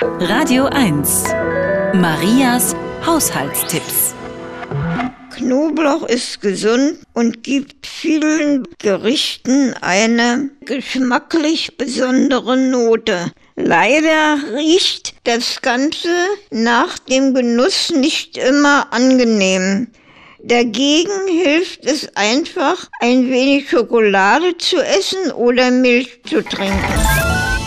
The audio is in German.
Radio 1. Marias Haushaltstipps. Knoblauch ist gesund und gibt vielen Gerichten eine geschmacklich besondere Note. Leider riecht das Ganze nach dem Genuss nicht immer angenehm. Dagegen hilft es einfach, ein wenig Schokolade zu essen oder Milch zu trinken.